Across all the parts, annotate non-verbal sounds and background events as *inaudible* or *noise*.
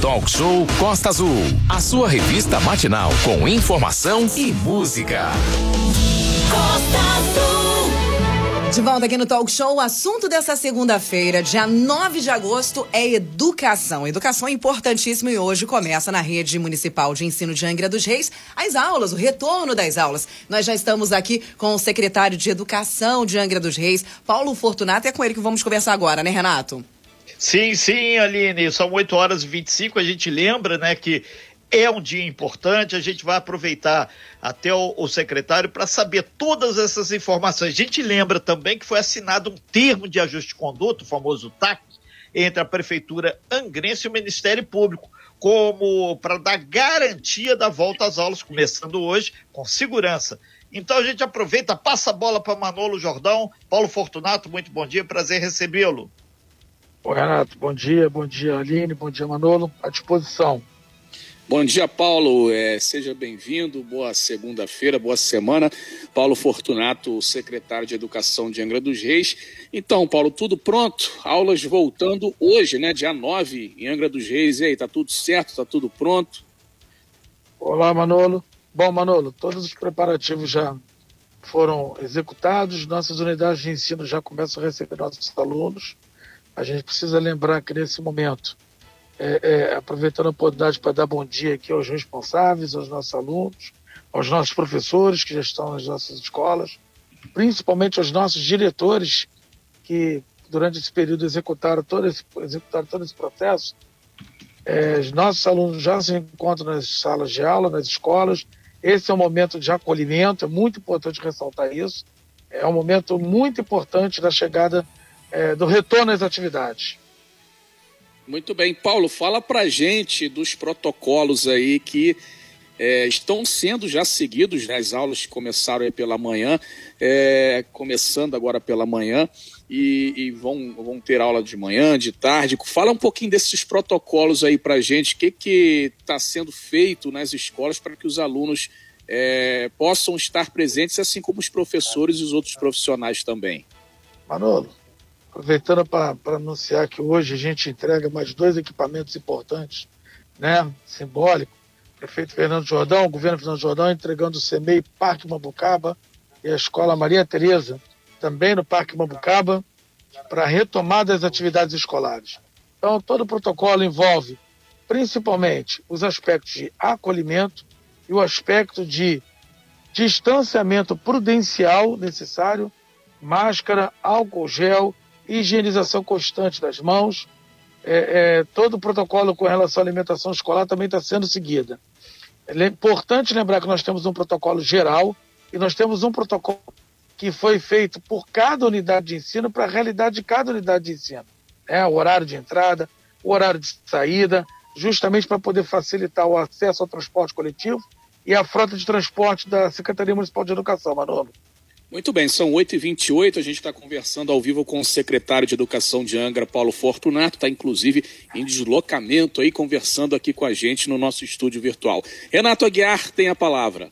Talk Show Costa Azul, a sua revista matinal com informação e música. Costa Azul. De volta aqui no Talk Show, o assunto dessa segunda-feira, dia 9 de agosto, é educação. Educação é importantíssima e hoje começa na rede municipal de ensino de Angra dos Reis as aulas, o retorno das aulas. Nós já estamos aqui com o secretário de Educação de Angra dos Reis, Paulo Fortunato, e é com ele que vamos conversar agora, né, Renato? Sim, sim, Aline, são 8 horas e 25. A gente lembra, né, que é um dia importante, a gente vai aproveitar até o, o secretário para saber todas essas informações. A gente lembra também que foi assinado um termo de ajuste de conduta, o famoso TAC, entre a Prefeitura Angrense e o Ministério Público, como para dar garantia da volta às aulas, começando hoje, com segurança. Então a gente aproveita, passa a bola para Manolo Jordão, Paulo Fortunato, muito bom dia, prazer recebê-lo. Oi, Renato, bom dia, bom dia, Aline, bom dia, Manolo, à disposição. Bom dia, Paulo. É, seja bem-vindo. Boa segunda-feira, boa semana. Paulo Fortunato, secretário de Educação de Angra dos Reis. Então, Paulo, tudo pronto? Aulas voltando hoje, né? Dia 9 em Angra dos Reis. E aí, tá tudo certo? Tá tudo pronto? Olá, Manolo. Bom, Manolo, todos os preparativos já foram executados. Nossas unidades de ensino já começam a receber nossos alunos. A gente precisa lembrar que nesse momento é, é, aproveitando a oportunidade para dar bom dia aqui aos responsáveis, aos nossos alunos, aos nossos professores que já estão nas nossas escolas, principalmente aos nossos diretores que durante esse período executaram todo esse, executaram todo esse processo. É, os nossos alunos já se encontram nas salas de aula, nas escolas. Esse é um momento de acolhimento, é muito importante ressaltar isso. É um momento muito importante da chegada, é, do retorno às atividades. Muito bem. Paulo, fala pra gente dos protocolos aí que é, estão sendo já seguidos, né? as aulas começaram aí pela manhã, é, começando agora pela manhã, e, e, vão, vão ter aula de manhã, de tarde. Fala um pouquinho desses protocolos aí pra gente, o que está sendo feito nas escolas para que os alunos é, possam estar presentes, assim como os professores e os outros profissionais também. Manolo, aproveitando para anunciar que hoje a gente entrega mais dois equipamentos importantes, né, simbólico. Prefeito Fernando Jordão, governo Fernando Jordão entregando o CEMEI Parque Mambucaba e a Escola Maria Tereza, também no Parque Mambucaba, para retomada das atividades escolares. Então, todo o protocolo envolve principalmente os aspectos de acolhimento e o aspecto de distanciamento prudencial necessário, máscara, álcool gel higienização constante das mãos. É, é, todo o protocolo com relação à alimentação escolar também está sendo seguida. É importante lembrar que nós temos um protocolo geral e nós temos um protocolo que foi feito por cada unidade de ensino para a realidade de cada unidade de ensino. É, o horário de entrada, o horário de saída, justamente para poder facilitar o acesso ao transporte coletivo e a frota de transporte da Secretaria Municipal de Educação, Manolo. Muito bem, são 8h28, a gente está conversando ao vivo com o secretário de Educação de Angra, Paulo Fortunato, está inclusive em deslocamento aí, conversando aqui com a gente no nosso estúdio virtual. Renato Aguiar tem a palavra.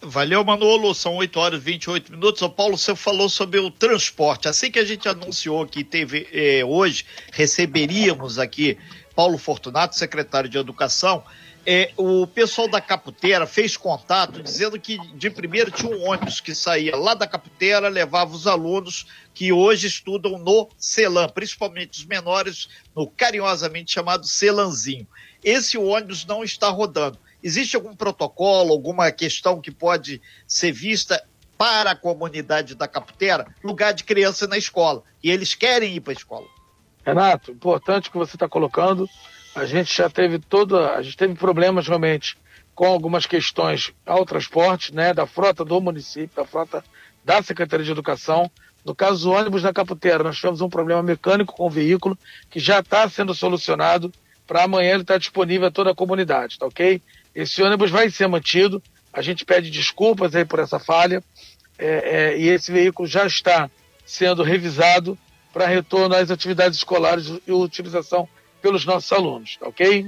Valeu, Manolo. São 8 horas e 28 minutos. O Paulo, você falou sobre o transporte. Assim que a gente anunciou que teve eh, hoje, receberíamos aqui Paulo Fortunato, secretário de Educação é, o pessoal da Caputeira fez contato dizendo que de primeiro tinha um ônibus que saía lá da Caputeira, levava os alunos que hoje estudam no Celan, principalmente os menores, no carinhosamente chamado Celanzinho. Esse ônibus não está rodando. Existe algum protocolo, alguma questão que pode ser vista para a comunidade da Caputeira? Lugar de criança na escola. E eles querem ir para a escola. Renato, importante que você está colocando a gente já teve toda, a gente teve problemas realmente com algumas questões ao transporte, né, da frota do município, da frota da Secretaria de Educação. No caso do ônibus da Caputeira, nós tivemos um problema mecânico com o veículo que já está sendo solucionado. Para amanhã ele está disponível a toda a comunidade, tá ok? Esse ônibus vai ser mantido. A gente pede desculpas aí por essa falha. É, é, e esse veículo já está sendo revisado para retorno às atividades escolares e utilização pelos nossos alunos, tá ok?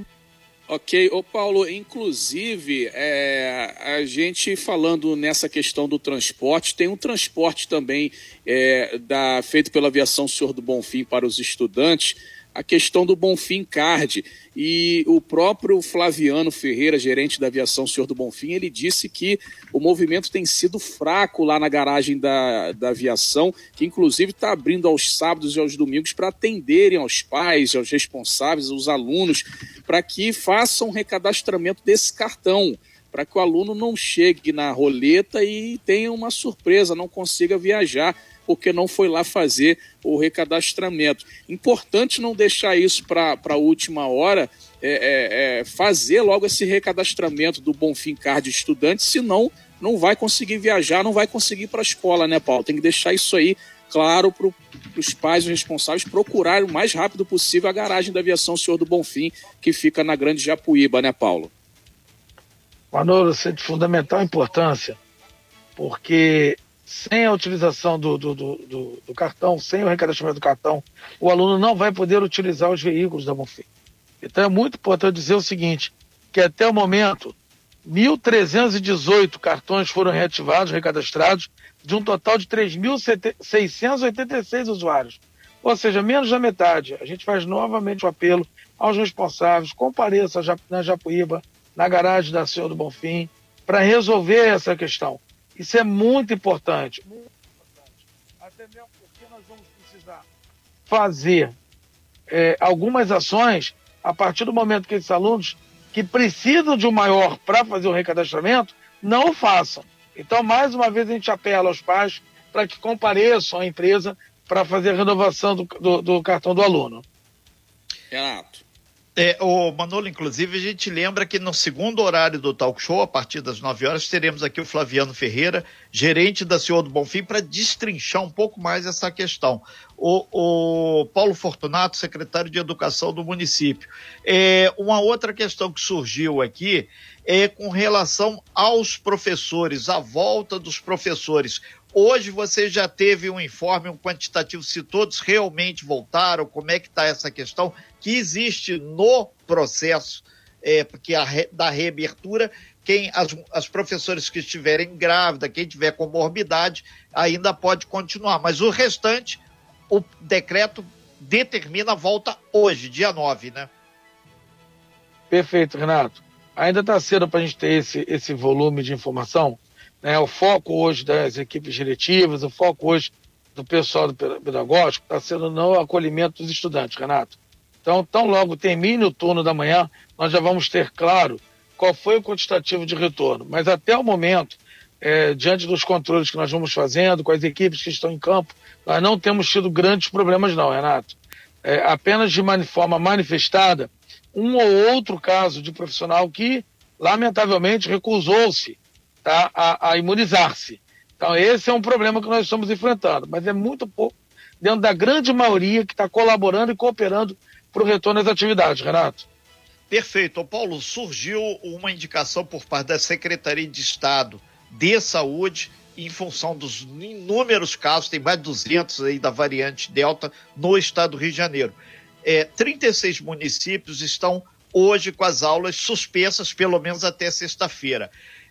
Ok, ô Paulo, inclusive, é, a gente falando nessa questão do transporte, tem um transporte também é, da, feito pela aviação Senhor do Bonfim para os estudantes a questão do Bonfim Card. E o próprio Flaviano Ferreira, gerente da aviação Senhor do Bonfim, ele disse que o movimento tem sido fraco lá na garagem da, da aviação, que inclusive está abrindo aos sábados e aos domingos para atenderem aos pais, aos responsáveis, aos alunos, para que façam um recadastramento desse cartão para que o aluno não chegue na roleta e tenha uma surpresa, não consiga viajar porque não foi lá fazer o recadastramento. Importante não deixar isso para a última hora, é, é, é, fazer logo esse recadastramento do Bonfim Card estudante, senão não vai conseguir viajar, não vai conseguir ir para a escola, né, Paulo? Tem que deixar isso aí claro para os pais e responsáveis procurarem o mais rápido possível a garagem da aviação Senhor do Bonfim, que fica na Grande Japuíba, né, Paulo? Manolo, isso é de fundamental importância, porque sem a utilização do, do, do, do, cartão, sem o recadastramento do cartão, o aluno não vai poder utilizar os veículos da Bonfim. Então é muito importante dizer o seguinte, que até o momento, 1.318 cartões foram reativados, recadastrados, de um total de 3.686 usuários. Ou seja, menos da metade. A gente faz novamente o apelo aos responsáveis, compareça na Japuíba, na garagem da Senhor do Bonfim, para resolver essa questão. Isso é muito importante. Muito importante. Até mesmo porque nós vamos precisar fazer é, algumas ações a partir do momento que esses alunos que precisam de um maior para fazer o recadastramento não o façam. Então, mais uma vez, a gente apela aos pais para que compareçam à empresa para fazer a renovação do, do, do cartão do aluno. Renato. É, o Manolo, inclusive, a gente lembra que no segundo horário do talk show, a partir das 9 horas, teremos aqui o Flaviano Ferreira, gerente da Senhor do Bonfim, para destrinchar um pouco mais essa questão. O, o, Paulo Fortunato, secretário de Educação do município. É, uma outra questão que surgiu aqui é com relação aos professores, a volta dos professores. Hoje você já teve um informe, um quantitativo, se todos realmente voltaram, como é que está essa questão, que existe no processo é, porque a, da reabertura, quem as, as professores que estiverem grávidas, quem tiver comorbidade, ainda pode continuar. Mas o restante, o decreto determina a volta hoje, dia 9, né? Perfeito, Renato. Ainda está cedo para a gente ter esse, esse volume de informação, né, o foco hoje das equipes diretivas, o foco hoje do pessoal do pedagógico está sendo no acolhimento dos estudantes, Renato. Então, tão logo termine o turno da manhã, nós já vamos ter claro qual foi o quantitativo de retorno. Mas até o momento, é, diante dos controles que nós vamos fazendo, com as equipes que estão em campo, nós não temos tido grandes problemas, não, Renato. É, apenas de forma manifestada, um ou outro caso de profissional que, lamentavelmente, recusou-se tá, a, a imunizar-se. Então, esse é um problema que nós estamos enfrentando, mas é muito pouco dentro da grande maioria que está colaborando e cooperando para o retorno às atividades, Renato. Perfeito. Paulo, surgiu uma indicação por parte da Secretaria de Estado de Saúde em função dos inúmeros casos, tem mais de 200 aí da variante Delta no estado do Rio de Janeiro. É, 36 municípios estão hoje com as aulas suspensas, pelo menos até sexta-feira.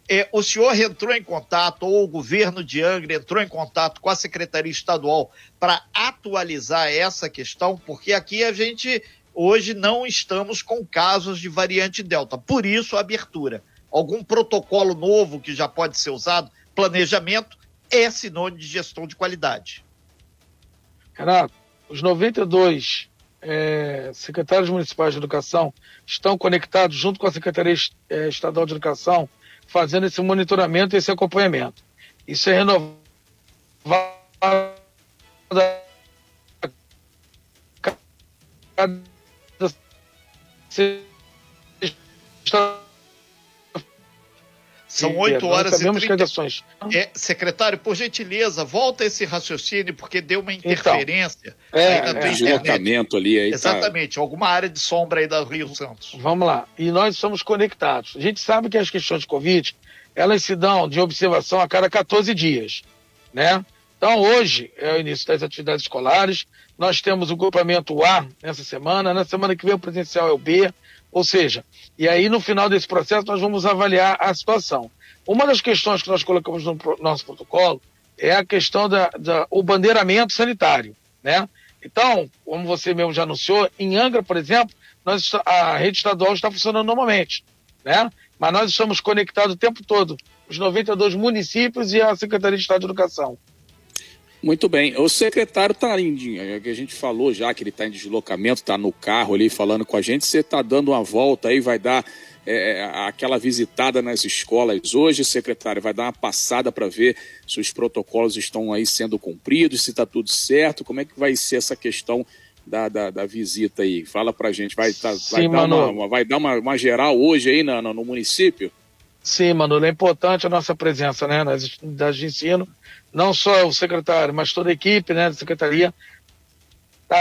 É, o senhor entrou em contato, ou o governo de Angra entrou em contato com a Secretaria Estadual para atualizar essa questão, porque aqui a gente hoje não estamos com casos de variante Delta. Por isso, a abertura. Algum protocolo novo que já pode ser usado? Planejamento é sinônimo de gestão de qualidade. Renato, os 92 é, secretários municipais de educação estão conectados junto com a Secretaria é, Estadual de Educação fazendo esse monitoramento e esse acompanhamento. Isso é renovado cada são oito horas e 30... ações. É, secretário, por gentileza, volta esse raciocínio, porque deu uma então, interferência então, é, aí na é, deslocamento ali. Aí tá. Exatamente, tá... alguma área de sombra aí da Rio Santos. Vamos lá. E nós somos conectados. A gente sabe que as questões de Covid, elas se dão de observação a cada 14 dias, né? Então, hoje é o início das atividades escolares. Nós temos o grupamento A nessa semana. Na semana que vem, o presencial é o B. Ou seja, e aí no final desse processo nós vamos avaliar a situação. Uma das questões que nós colocamos no nosso protocolo é a questão da, da o bandeiramento sanitário, né? Então, como você mesmo já anunciou, em Angra, por exemplo, nós, a rede estadual está funcionando normalmente, né? Mas nós estamos conectados o tempo todo, os 92 municípios e a Secretaria de Estado de Educação. Muito bem. O secretário está em. que a gente falou já que ele está em deslocamento, está no carro ali falando com a gente. Você está dando uma volta aí, vai dar é, aquela visitada nas escolas hoje, secretário? Vai dar uma passada para ver se os protocolos estão aí sendo cumpridos, se está tudo certo? Como é que vai ser essa questão da, da, da visita aí? Fala para a gente. Vai, tá, Sim, vai, dar, uma, vai dar uma, uma geral hoje aí no, no município? Sim, Manolo, é importante a nossa presença né, nas unidades de ensino, não só o secretário, mas toda a equipe né, da secretaria está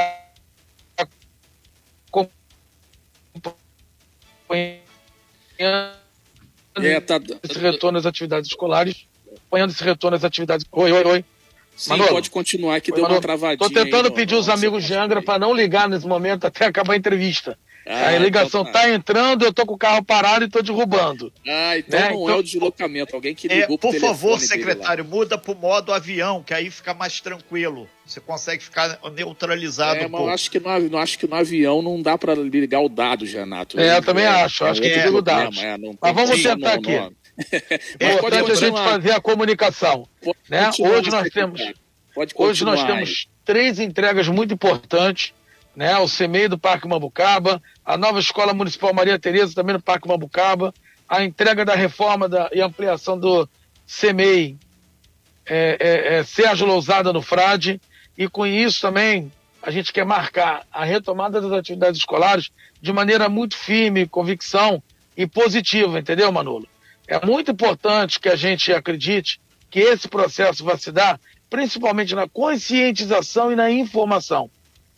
é, tá... esse retorno às atividades escolares, acompanhando esse retorno às atividades. Oi, oi, oi. Sim, Manolo, pode continuar que oi, deu Manolo, uma travadinha. Estou tentando aí, pedir os amigos de Angra para não ligar nesse momento até acabar a entrevista. Ah, a ligação então tá. tá. entrando, eu tô com o carro parado e tô derrubando. Ah, então né? não então... é o deslocamento. Alguém que ligou é, Por favor, secretário, muda pro modo avião, que aí fica mais tranquilo. Você consegue ficar neutralizado. É, um mas eu acho que, no, acho que no avião não dá para ligar o dado, Renato. É, eu também é, acho. Acho que é, o dado. É, mas vamos tentar aqui. *laughs* É importante a gente fazer a comunicação. Né? Hoje nós temos. Hoje nós temos três entregas muito importantes né? O CEMEI do Parque Mambucaba, a nova Escola Municipal Maria Tereza também no Parque Mambucaba, a entrega da reforma da, e ampliação do CEMEI é, é, é, Sérgio Lousada no Frade, e com isso também a gente quer marcar a retomada das atividades escolares de maneira muito firme, convicção e positiva, entendeu, Manolo? É muito importante que a gente acredite que esse processo vai se dar principalmente na conscientização e na informação,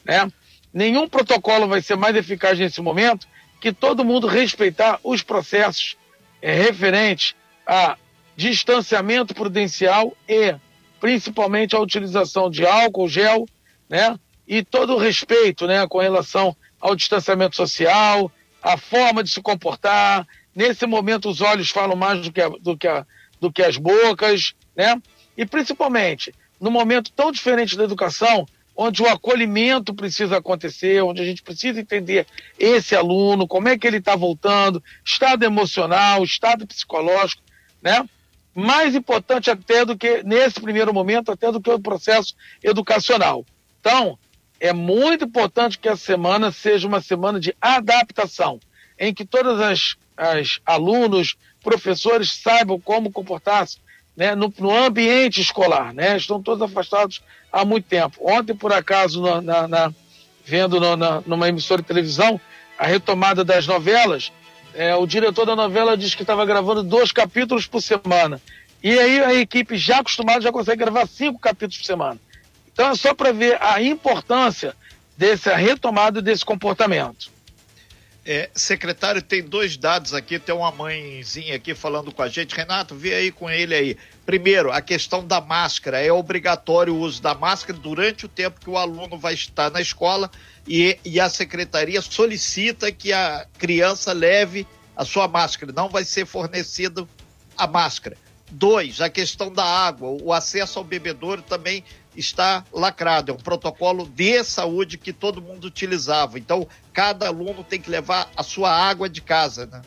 né? Nenhum protocolo vai ser mais eficaz nesse momento que todo mundo respeitar os processos é, referentes a distanciamento prudencial e principalmente a utilização de álcool gel, né? E todo o respeito, né, com relação ao distanciamento social, a forma de se comportar. Nesse momento os olhos falam mais do que, a, do que, a, do que as bocas, né? E principalmente no momento tão diferente da educação, onde o acolhimento precisa acontecer, onde a gente precisa entender esse aluno, como é que ele está voltando, estado emocional, estado psicológico, né? Mais importante até do que, nesse primeiro momento, até do que o processo educacional. Então, é muito importante que essa semana seja uma semana de adaptação, em que todas as, as alunos, professores saibam como comportar-se né, no, no, ambiente escolar, né? Estão todos afastados há muito tempo. Ontem, por acaso, na, na, na vendo numa emissora de televisão a retomada das novelas, é, o diretor da novela disse que estava gravando dois capítulos por semana. E aí a equipe já acostumada já consegue gravar cinco capítulos por semana. Então é só para ver a importância dessa retomada desse comportamento. É, secretário, tem dois dados aqui, tem uma mãezinha aqui falando com a gente. Renato, vê aí com ele aí. Primeiro, a questão da máscara. É obrigatório o uso da máscara durante o tempo que o aluno vai estar na escola e, e a secretaria solicita que a criança leve a sua máscara. Não vai ser fornecido a máscara. Dois, a questão da água. O acesso ao bebedouro também está lacrado. É um protocolo de saúde que todo mundo utilizava. Então, cada aluno tem que levar a sua água de casa, né?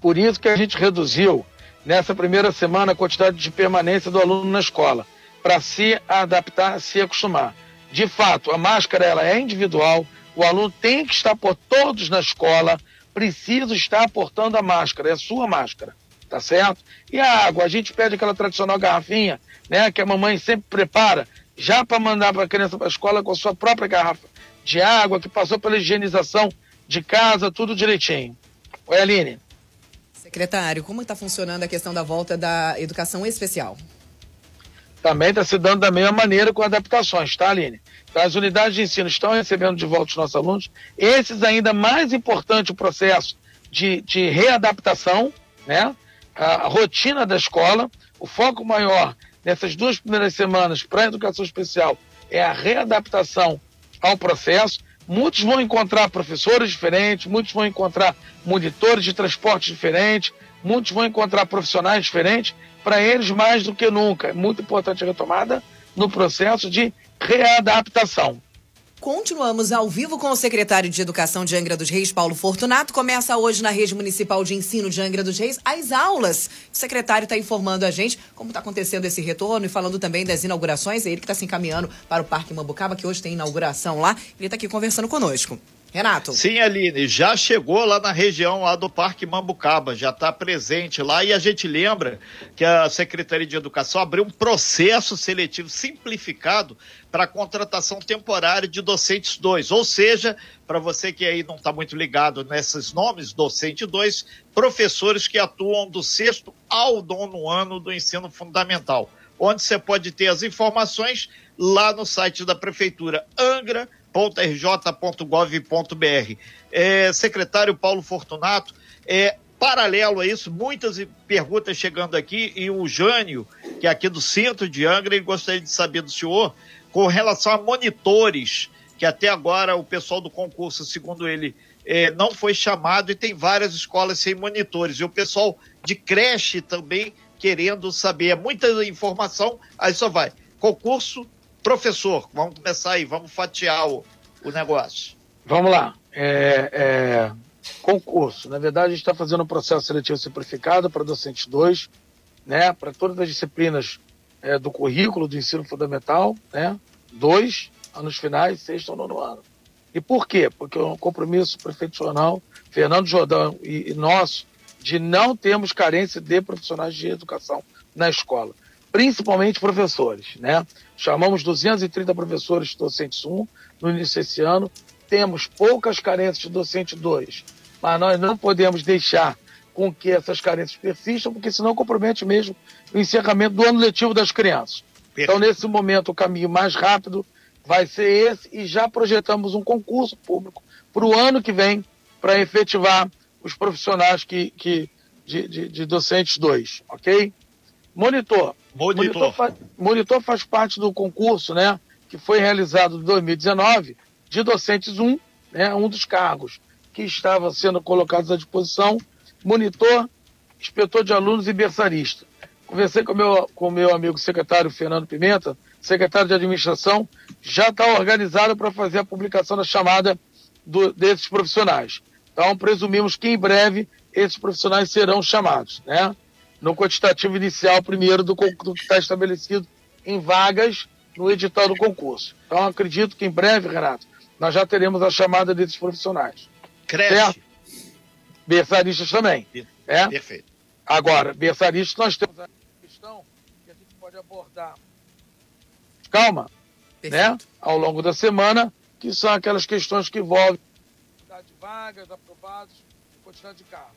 Por isso que a gente reduziu nessa primeira semana a quantidade de permanência do aluno na escola, para se adaptar, se acostumar. De fato, a máscara ela é individual, o aluno tem que estar por todos na escola, precisa estar portando a máscara, é a sua máscara, tá certo? E a água, a gente pede aquela tradicional garrafinha, né, que a mamãe sempre prepara, já para mandar para a criança para a escola com a sua própria garrafa de água, que passou pela higienização de casa, tudo direitinho. Oi, Aline. Secretário, como está funcionando a questão da volta da educação especial? Também está se dando da mesma maneira com adaptações, tá, Aline? Então, as unidades de ensino estão recebendo de volta os nossos alunos. Esses ainda mais importante o processo de, de readaptação, né? A rotina da escola, o foco maior nessas duas primeiras semanas para a educação especial é a readaptação ao processo. Muitos vão encontrar professores diferentes, muitos vão encontrar monitores de transporte diferentes, muitos vão encontrar profissionais diferentes. Para eles, mais do que nunca, é muito importante a retomada no processo de readaptação. Continuamos ao vivo com o secretário de Educação de Angra dos Reis, Paulo Fortunato. Começa hoje na Rede Municipal de Ensino de Angra dos Reis as aulas. O secretário está informando a gente como está acontecendo esse retorno e falando também das inaugurações. É ele que está se encaminhando para o Parque Mambucaba, que hoje tem inauguração lá. Ele está aqui conversando conosco. Renato. Sim, Aline, já chegou lá na região lá do Parque Mambucaba, já está presente lá e a gente lembra que a Secretaria de Educação abriu um processo seletivo simplificado para contratação temporária de docentes 2, ou seja, para você que aí não está muito ligado nesses nomes, docente 2, professores que atuam do sexto ao nono ano do ensino fundamental, onde você pode ter as informações lá no site da Prefeitura Angra www.rj.gov.br. É, secretário Paulo Fortunato, é, paralelo a isso, muitas perguntas chegando aqui, e o Jânio, que é aqui do centro de Angra, gostaria de saber do senhor com relação a monitores, que até agora o pessoal do concurso, segundo ele, é, não foi chamado e tem várias escolas sem monitores. E o pessoal de creche também querendo saber. É muita informação, aí só vai. Concurso Professor, vamos começar aí, vamos fatiar o, o negócio. Vamos lá. É, é, concurso. Na verdade, a gente está fazendo um processo seletivo simplificado para docentes 2, né, para todas as disciplinas é, do currículo do ensino fundamental, né, dois anos finais, sexto ou nono ano. E por quê? Porque é um compromisso prefeicional, Fernando Jordão e, e nosso, de não termos carência de profissionais de educação na escola principalmente professores. Né? Chamamos 230 professores docentes 1 no início desse ano, temos poucas carências de docente 2, mas nós não podemos deixar com que essas carências persistam, porque senão compromete mesmo o encerramento do ano letivo das crianças. Perfeito. Então, nesse momento, o caminho mais rápido vai ser esse e já projetamos um concurso público para o ano que vem para efetivar os profissionais que, que de, de, de docentes 2, ok? Monitor. Monitor. Monitor, fa monitor faz parte do concurso, né? Que foi realizado em 2019 de docentes 1, né? Um dos cargos que estava sendo colocados à disposição. Monitor, inspetor de alunos e berçarista. Conversei com meu, o com meu amigo secretário Fernando Pimenta, secretário de administração, já está organizado para fazer a publicação da chamada do, desses profissionais. Então, presumimos que em breve esses profissionais serão chamados, né? No quantitativo inicial primeiro do, do que está estabelecido em vagas no edital do concurso. Então, acredito que em breve, Renato, nós já teremos a chamada desses profissionais. Cresce. Certo? Berçaristas também. É? Perfeito. Agora, berçaristas, nós temos a questão que a gente pode abordar. Calma, né? Ao longo da semana, que são aquelas questões que envolvem quantidade de vagas aprovadas e quantidade de carros.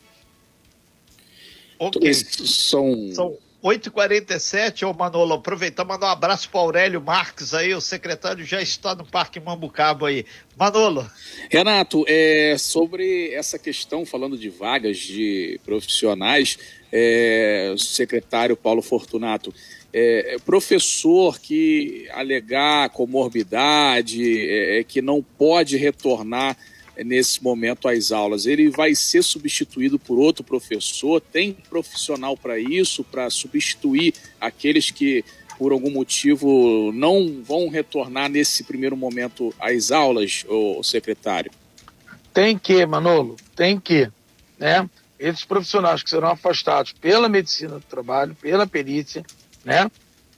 Ok. São. São 8h47, ô Manolo, aproveitar mandar um abraço para Aurélio Marques aí, o secretário já está no Parque Mambucaba aí. Manolo. Renato, é, sobre essa questão, falando de vagas de profissionais, é, secretário Paulo Fortunato, é, professor que alegar comorbidade, é, é que não pode retornar nesse momento às aulas? Ele vai ser substituído por outro professor? Tem profissional para isso, para substituir aqueles que, por algum motivo, não vão retornar nesse primeiro momento às aulas, o secretário? Tem que, Manolo, tem que. Né? Esses profissionais que serão afastados pela medicina do trabalho, pela perícia, né?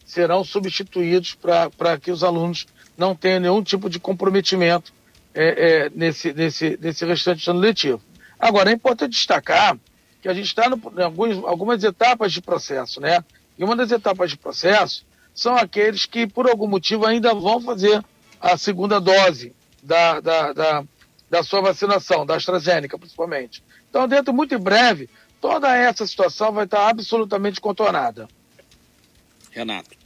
serão substituídos para que os alunos não tenham nenhum tipo de comprometimento é, é, nesse, nesse, nesse restante ano letivo. Agora, é importante destacar que a gente está em alguns, algumas etapas de processo, né? E uma das etapas de processo são aqueles que, por algum motivo, ainda vão fazer a segunda dose da, da, da, da sua vacinação, da AstraZeneca, principalmente. Então, dentro muito em breve, toda essa situação vai estar absolutamente contornada. Renato.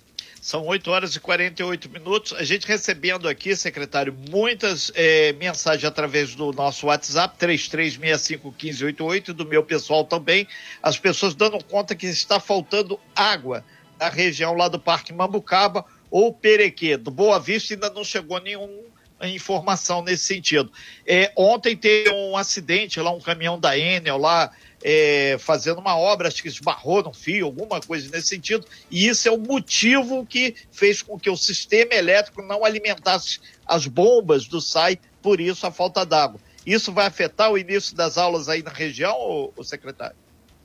São 8 horas e 48 minutos. A gente recebendo aqui, secretário, muitas é, mensagens através do nosso WhatsApp, 33651588, do meu pessoal também. As pessoas dando conta que está faltando água na região lá do Parque Mambucaba ou Perequê. Do Boa Vista ainda não chegou nenhum informação nesse sentido. É, ontem teve um acidente lá, um caminhão da Enel lá, é, fazendo uma obra, acho que esbarrou no fio, alguma coisa nesse sentido, e isso é o motivo que fez com que o sistema elétrico não alimentasse as bombas do SAI, por isso a falta d'água. Isso vai afetar o início das aulas aí na região, ô secretário?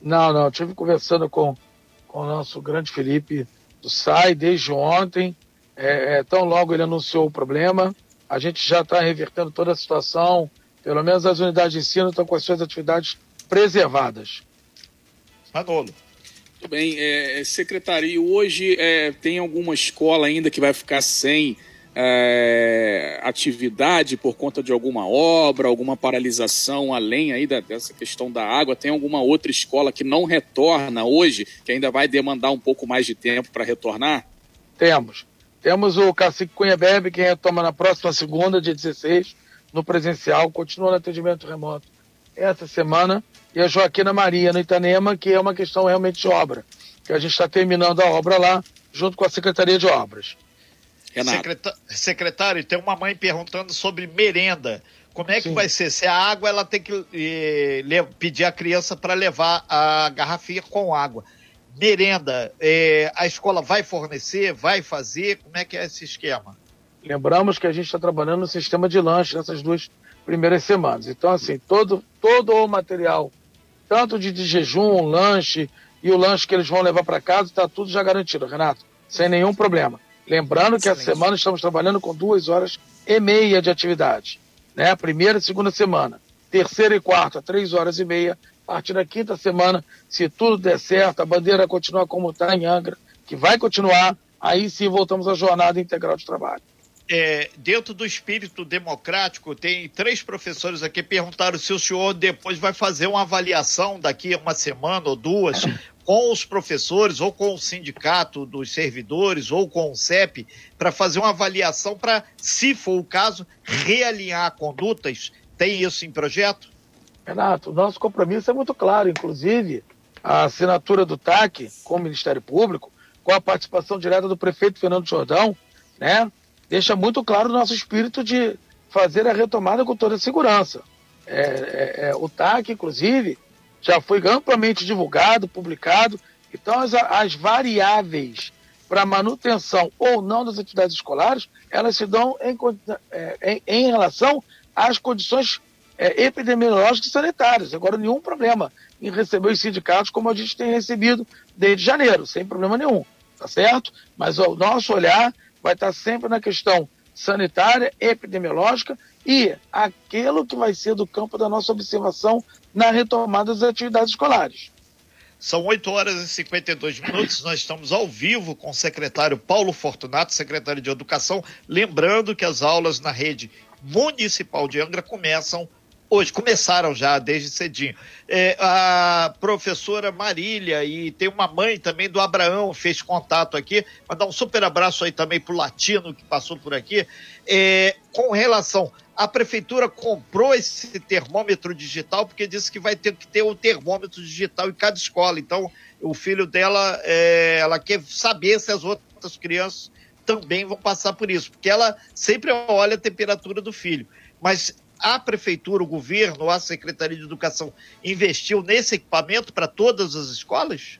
Não, não, estive conversando com, com o nosso grande Felipe do SAI desde ontem, é, é, tão logo ele anunciou o problema, a gente já está revertendo toda a situação, pelo menos as unidades de ensino estão com as suas atividades preservadas. Manolo. Muito bem. É, é, secretario, hoje é, tem alguma escola ainda que vai ficar sem é, atividade por conta de alguma obra, alguma paralisação além aí da, dessa questão da água? Tem alguma outra escola que não retorna hoje, que ainda vai demandar um pouco mais de tempo para retornar? Temos. Temos o Cacique Cunha Bebe, que retoma na próxima segunda, dia 16, no presencial, continua no atendimento remoto essa semana, e a Joaquina Maria, no Itanema, que é uma questão realmente de obra, que a gente está terminando a obra lá, junto com a Secretaria de Obras. Secretário, secretário, tem uma mãe perguntando sobre merenda. Como é que Sim. vai ser? Se a água, ela tem que eh, pedir a criança para levar a garrafinha com água. Merenda, eh, a escola vai fornecer, vai fazer? Como é que é esse esquema? Lembramos que a gente está trabalhando no sistema de lanche nessas duas primeiras semanas. Então, assim, todo, todo o material, tanto de, de jejum, lanche e o lanche que eles vão levar para casa, está tudo já garantido, Renato, sem nenhum problema. Lembrando que a semana estamos trabalhando com duas horas e meia de atividade. Né? Primeira e segunda semana. Terceira e quarta, três horas e meia. A partir da quinta semana, se tudo der certo, a bandeira continuar como está em Angra, que vai continuar, aí sim voltamos à jornada integral de trabalho é, dentro do espírito democrático, tem três professores aqui perguntaram se o senhor depois vai fazer uma avaliação daqui a uma semana ou duas com os professores ou com o sindicato dos servidores ou com o CEP para fazer uma avaliação para, se for o caso, realinhar condutas. Tem isso em projeto? Renato, nosso compromisso é muito claro, inclusive a assinatura do TAC com o Ministério Público, com a participação direta do prefeito Fernando Jordão, né? Deixa muito claro o nosso espírito de fazer a retomada com toda a segurança. É, é, é, o TAC, inclusive, já foi amplamente divulgado, publicado. Então, as, as variáveis para manutenção ou não das atividades escolares, elas se dão em, é, em, em relação às condições é, epidemiológicas e sanitárias. Agora, nenhum problema em receber os sindicatos como a gente tem recebido desde janeiro, sem problema nenhum, tá certo? Mas o nosso olhar vai estar sempre na questão sanitária, epidemiológica e aquilo que vai ser do campo da nossa observação na retomada das atividades escolares. São 8 horas e 52 minutos. Nós estamos ao vivo com o secretário Paulo Fortunato, secretário de Educação. Lembrando que as aulas na rede municipal de Angra começam hoje, começaram já desde cedinho. É, a professora Marília e tem uma mãe também do Abraão, fez contato aqui, mandar um super abraço aí também pro Latino que passou por aqui. É, com relação, a prefeitura comprou esse termômetro digital porque disse que vai ter que ter um termômetro digital em cada escola. Então, o filho dela, é, ela quer saber se as outras crianças também vão passar por isso, porque ela sempre olha a temperatura do filho. Mas a prefeitura, o governo, a Secretaria de Educação investiu nesse equipamento para todas as escolas?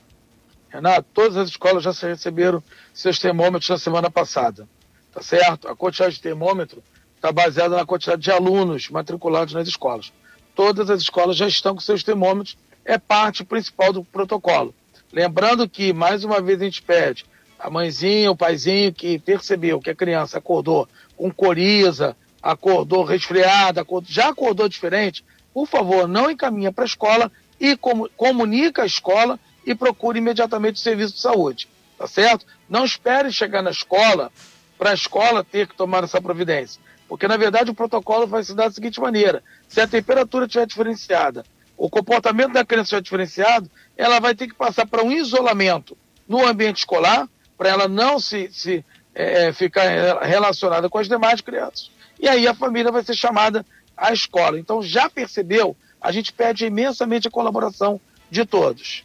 Renato, todas as escolas já receberam seus termômetros na semana passada, tá certo? A quantidade de termômetro está baseada na quantidade de alunos matriculados nas escolas. Todas as escolas já estão com seus termômetros, é parte principal do protocolo. Lembrando que, mais uma vez, a gente pede a mãezinha, o paizinho que percebeu que a criança acordou com coriza, acordou resfriada, acordou, já acordou diferente, por favor, não encaminha para a escola e com, comunica a escola e procure imediatamente o serviço de saúde, tá certo? Não espere chegar na escola para a escola ter que tomar essa providência, porque na verdade o protocolo vai se dar da seguinte maneira: se a temperatura estiver diferenciada, o comportamento da criança estiver diferenciado, ela vai ter que passar para um isolamento no ambiente escolar, para ela não se, se é, ficar relacionada com as demais crianças e aí a família vai ser chamada à escola. Então, já percebeu? A gente pede imensamente a colaboração de todos.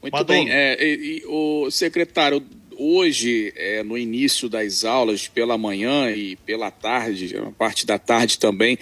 Muito bem. É, e, e, o secretário, hoje, é, no início das aulas, pela manhã e pela tarde, a parte da tarde também,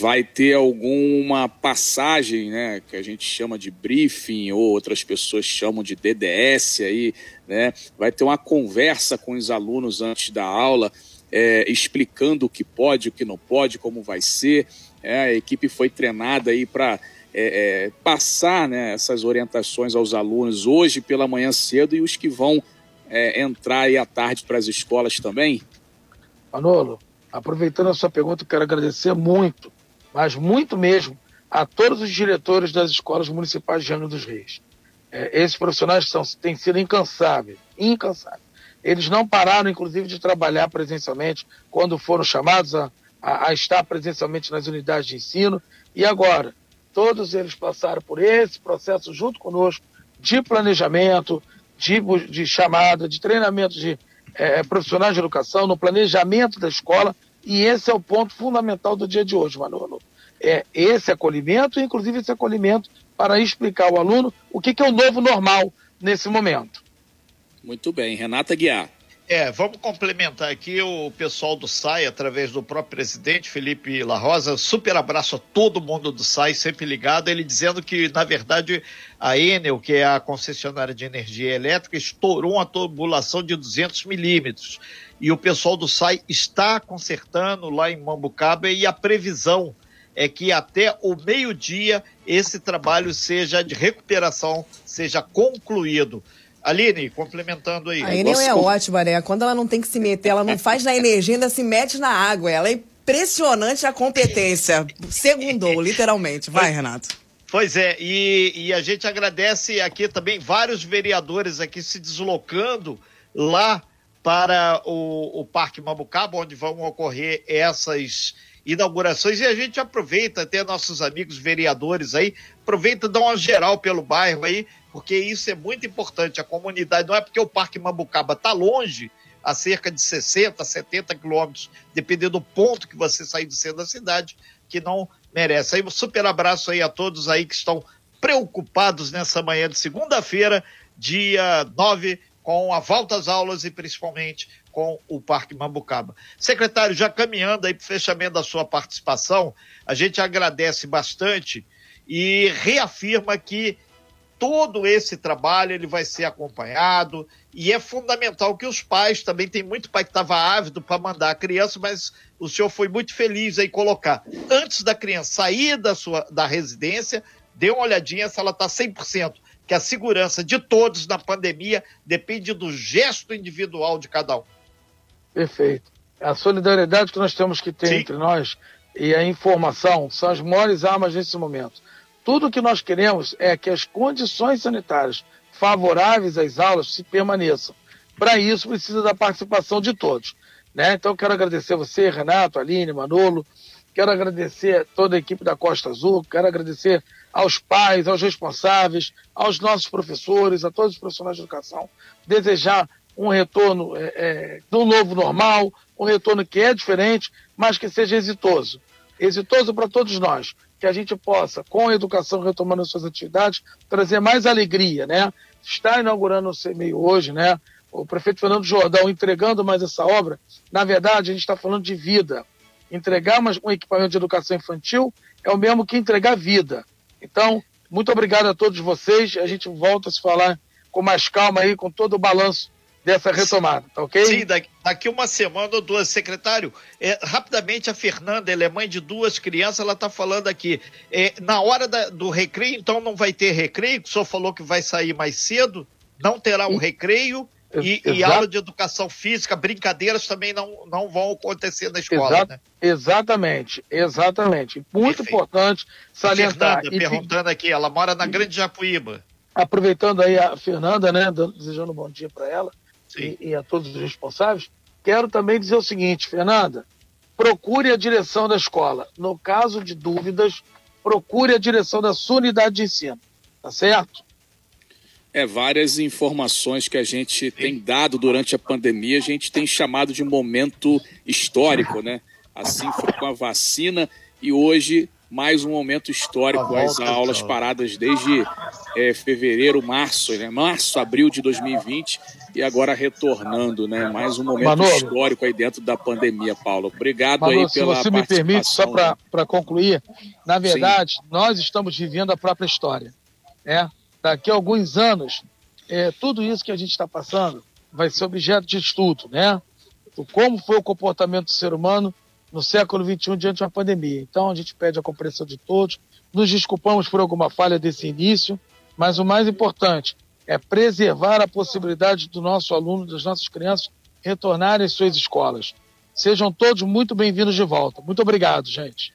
vai ter alguma passagem, né, que a gente chama de briefing, ou outras pessoas chamam de DDS aí, né? Vai ter uma conversa com os alunos antes da aula, é, explicando o que pode, o que não pode, como vai ser. É, a equipe foi treinada aí para é, é, passar né, essas orientações aos alunos hoje pela manhã cedo e os que vão é, entrar aí à tarde para as escolas também? Manolo, aproveitando a sua pergunta, quero agradecer muito, mas muito mesmo, a todos os diretores das escolas municipais de Angra dos Reis. É, esses profissionais são, têm sido incansáveis, incansáveis. Eles não pararam, inclusive, de trabalhar presencialmente quando foram chamados a, a, a estar presencialmente nas unidades de ensino. E agora, Todos eles passaram por esse processo junto conosco de planejamento, de, de chamada, de treinamento de é, profissionais de educação, no planejamento da escola, e esse é o ponto fundamental do dia de hoje, Manolo. É esse acolhimento, inclusive esse acolhimento para explicar ao aluno o que, que é o novo normal nesse momento. Muito bem, Renata Guiar. É, vamos complementar aqui o pessoal do SAI, através do próprio presidente Felipe La Rosa. Super abraço a todo mundo do SAI, sempre ligado. Ele dizendo que, na verdade, a Enel, que é a concessionária de energia elétrica, estourou uma tubulação de 200 milímetros. E o pessoal do SAI está consertando lá em Mambucaba e a previsão é que até o meio-dia esse trabalho seja de recuperação, seja concluído. Aline, complementando aí. A Enel é ótima, né? Quando ela não tem que se meter, ela não faz na energia, ainda se mete na água. Ela é impressionante a competência. Segundou, *laughs* literalmente. Vai, Renato. Pois é, e, e, a gente agradece aqui também vários vereadores aqui se deslocando lá para o, o Parque Mamucaba, onde vão ocorrer essas inaugurações. E a gente aproveita, até nossos amigos vereadores aí, aproveita e dá uma geral pelo bairro aí, porque isso é muito importante. A comunidade, não é porque o Parque Mambucaba está longe, a cerca de 60, 70 quilômetros, dependendo do ponto que você sair do centro da cidade, que não merece. Aí um super abraço aí a todos aí que estão preocupados nessa manhã de segunda-feira, dia 9, com a volta às aulas e principalmente com o Parque Mambucaba. Secretário, já caminhando aí para o fechamento da sua participação, a gente agradece bastante e reafirma que todo esse trabalho ele vai ser acompanhado e é fundamental que os pais também tem muito pai que estava ávido para mandar a criança, mas o senhor foi muito feliz aí colocar antes da criança sair da sua da residência, dê uma olhadinha se ela está 100%, que a segurança de todos na pandemia depende do gesto individual de cada um. Perfeito. A solidariedade que nós temos que ter Sim. entre nós e a informação são as maiores armas nesse momento. Tudo que nós queremos é que as condições sanitárias favoráveis às aulas se permaneçam. Para isso, precisa da participação de todos. Né? Então, quero agradecer você, Renato, Aline, Manolo, quero agradecer toda a equipe da Costa Azul, quero agradecer aos pais, aos responsáveis, aos nossos professores, a todos os profissionais de educação, desejar um retorno é, é, do novo normal, um retorno que é diferente, mas que seja exitoso. Exitoso para todos nós que a gente possa, com a educação retomando suas atividades, trazer mais alegria, né? Está inaugurando o CMEI hoje, né? O prefeito Fernando Jordão entregando mais essa obra. Na verdade, a gente está falando de vida. Entregar um equipamento de educação infantil é o mesmo que entregar vida. Então, muito obrigado a todos vocês. A gente volta a se falar com mais calma aí, com todo o balanço dessa retomada, tá ok? Sim, daqui, daqui uma semana ou duas. Secretário, é, rapidamente a Fernanda, ela é mãe de duas crianças, ela está falando aqui. É, na hora da, do recreio, então não vai ter recreio, o senhor falou que vai sair mais cedo, não terá um recreio. E, e, aula de educação física, brincadeiras também não, não vão acontecer na escola, Exa né? Exatamente, exatamente. Muito Perfeito. importante salientar. Fernanda, e perguntando aqui, ela mora na Grande Japuíba. Aproveitando aí a Fernanda, né, desejando um bom dia para ela e, e, a todos os responsáveis, quero também dizer o seguinte, Fernanda, procure a direção da escola. No caso de dúvidas, procure a direção da sua unidade de ensino. Tá certo? É, várias informações que a gente tem dado durante a pandemia, a gente tem chamado de momento histórico, né? Assim foi com a vacina e hoje mais um momento histórico, as aulas paradas desde é, fevereiro, março, né? Março, abril de 2020 e agora retornando, né? Mais um momento Manolo, histórico aí dentro da pandemia, Paulo. Obrigado Manolo, aí pela Se você me permite, só para né? concluir, na verdade, Sim. nós estamos vivendo a própria história. É? Daqui a alguns anos, é, tudo isso que a gente está passando vai ser objeto de estudo, né? Como foi o comportamento do ser humano no século XXI diante de uma pandemia. Então, a gente pede a compreensão de todos, nos desculpamos por alguma falha desse início, mas o mais importante é preservar a possibilidade do nosso aluno, das nossas crianças, retornarem às suas escolas. Sejam todos muito bem-vindos de volta. Muito obrigado, gente.